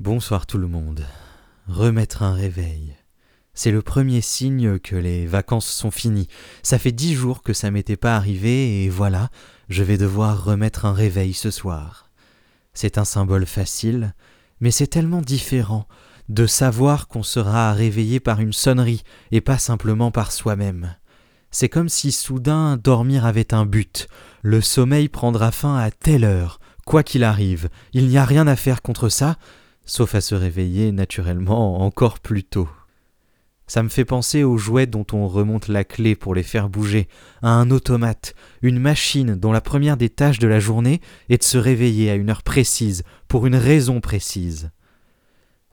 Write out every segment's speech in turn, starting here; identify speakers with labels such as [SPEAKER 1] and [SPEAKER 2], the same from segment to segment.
[SPEAKER 1] Bonsoir tout le monde. Remettre un réveil. C'est le premier signe que les vacances sont finies. Ça fait dix jours que ça m'était pas arrivé et voilà, je vais devoir remettre un réveil ce soir. C'est un symbole facile, mais c'est tellement différent de savoir qu'on sera réveillé par une sonnerie et pas simplement par soi-même. C'est comme si soudain dormir avait un but. Le sommeil prendra fin à telle heure, quoi qu'il arrive. Il n'y a rien à faire contre ça, sauf à se réveiller naturellement encore plus tôt. Ça me fait penser aux jouets dont on remonte la clé pour les faire bouger, à un automate, une machine dont la première des tâches de la journée est de se réveiller à une heure précise, pour une raison précise.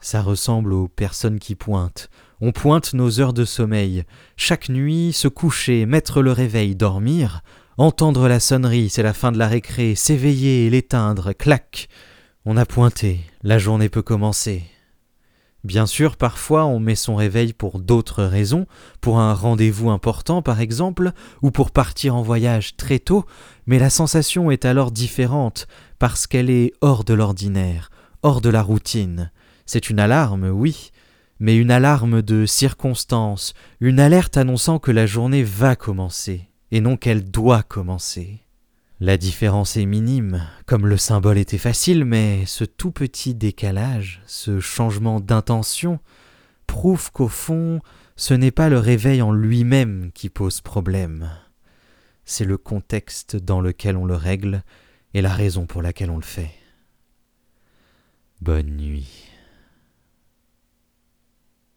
[SPEAKER 1] Ça ressemble aux personnes qui pointent. On pointe nos heures de sommeil. Chaque nuit, se coucher, mettre le réveil, dormir, entendre la sonnerie, c'est la fin de la récré, s'éveiller et l'éteindre, clac. On a pointé, la journée peut commencer. Bien sûr, parfois on met son réveil pour d'autres raisons, pour un rendez-vous important par exemple, ou pour partir en voyage très tôt, mais la sensation est alors différente, parce qu'elle est hors de l'ordinaire, hors de la routine. C'est une alarme, oui, mais une alarme de circonstance, une alerte annonçant que la journée va commencer, et non qu'elle doit commencer. La différence est minime, comme le symbole était facile, mais ce tout petit décalage, ce changement d'intention, prouve qu'au fond, ce n'est pas le réveil en lui-même qui pose problème. C'est le contexte dans lequel on le règle et la raison pour laquelle on le fait. Bonne nuit.